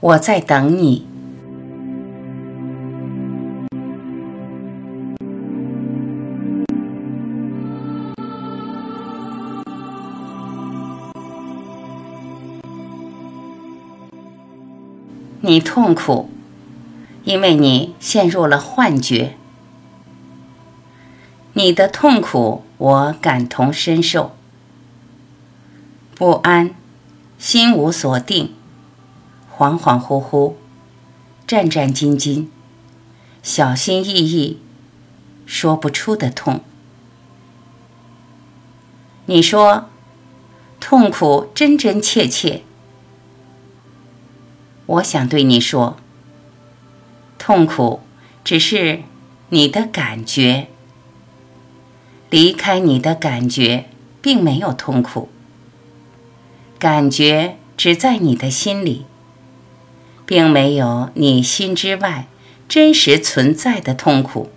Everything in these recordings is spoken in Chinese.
我在等你。你痛苦，因为你陷入了幻觉。你的痛苦，我感同身受。不安，心无所定，恍恍惚惚，战战兢兢，小心翼翼，说不出的痛。你说，痛苦真真切切。我想对你说，痛苦只是你的感觉，离开你的感觉，并没有痛苦。感觉只在你的心里，并没有你心之外真实存在的痛苦，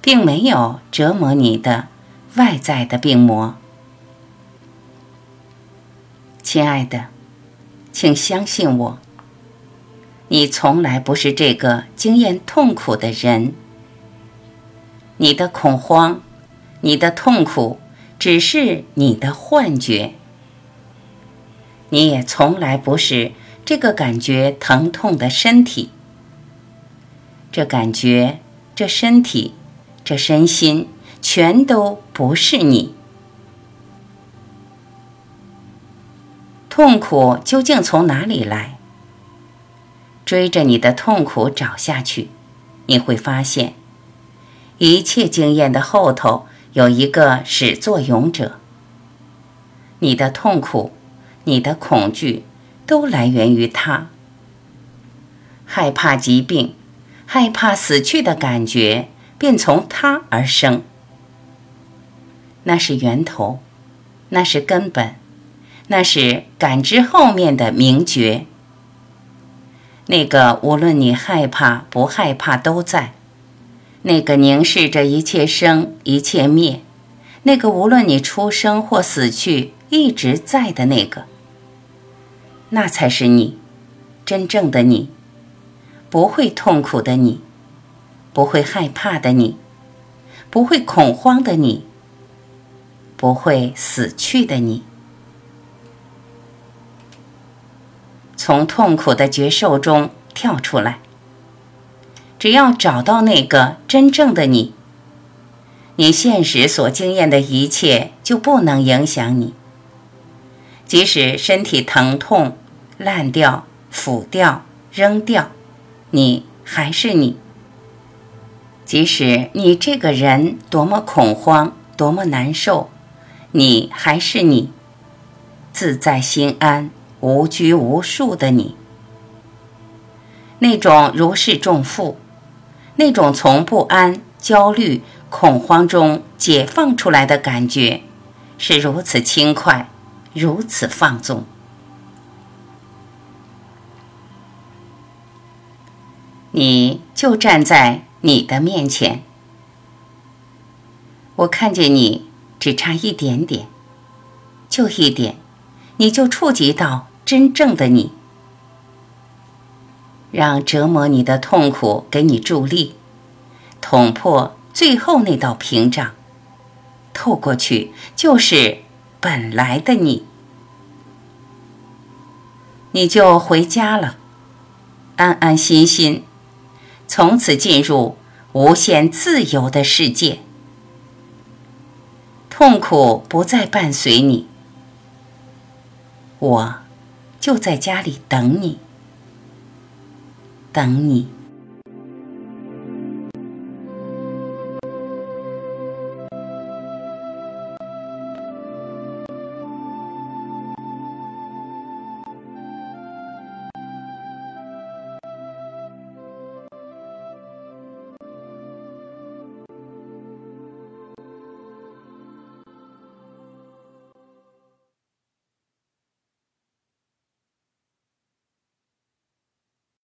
并没有折磨你的外在的病魔，亲爱的。请相信我，你从来不是这个经验痛苦的人。你的恐慌，你的痛苦，只是你的幻觉。你也从来不是这个感觉疼痛的身体。这感觉，这身体，这身心，全都不是你。痛苦究竟从哪里来？追着你的痛苦找下去，你会发现，一切经验的后头有一个始作俑者。你的痛苦，你的恐惧，都来源于他。害怕疾病，害怕死去的感觉，便从他而生。那是源头，那是根本。那是感知后面的明觉，那个无论你害怕不害怕都在，那个凝视着一切生一切灭，那个无论你出生或死去一直在的那个，那才是你，真正的你，不会痛苦的你，不会害怕的你，不会恐慌的你，不会死去的你。从痛苦的觉受中跳出来。只要找到那个真正的你，你现实所经验的一切就不能影响你。即使身体疼痛、烂掉、腐掉、扔掉，你还是你。即使你这个人多么恐慌、多么难受，你还是你，自在心安。无拘无束的你，那种如释重负，那种从不安、焦虑、恐慌中解放出来的感觉，是如此轻快，如此放纵。你就站在你的面前，我看见你只差一点点，就一点，你就触及到。真正的你，让折磨你的痛苦给你助力，捅破最后那道屏障，透过去就是本来的你，你就回家了，安安心心，从此进入无限自由的世界，痛苦不再伴随你，我。就在家里等你，等你。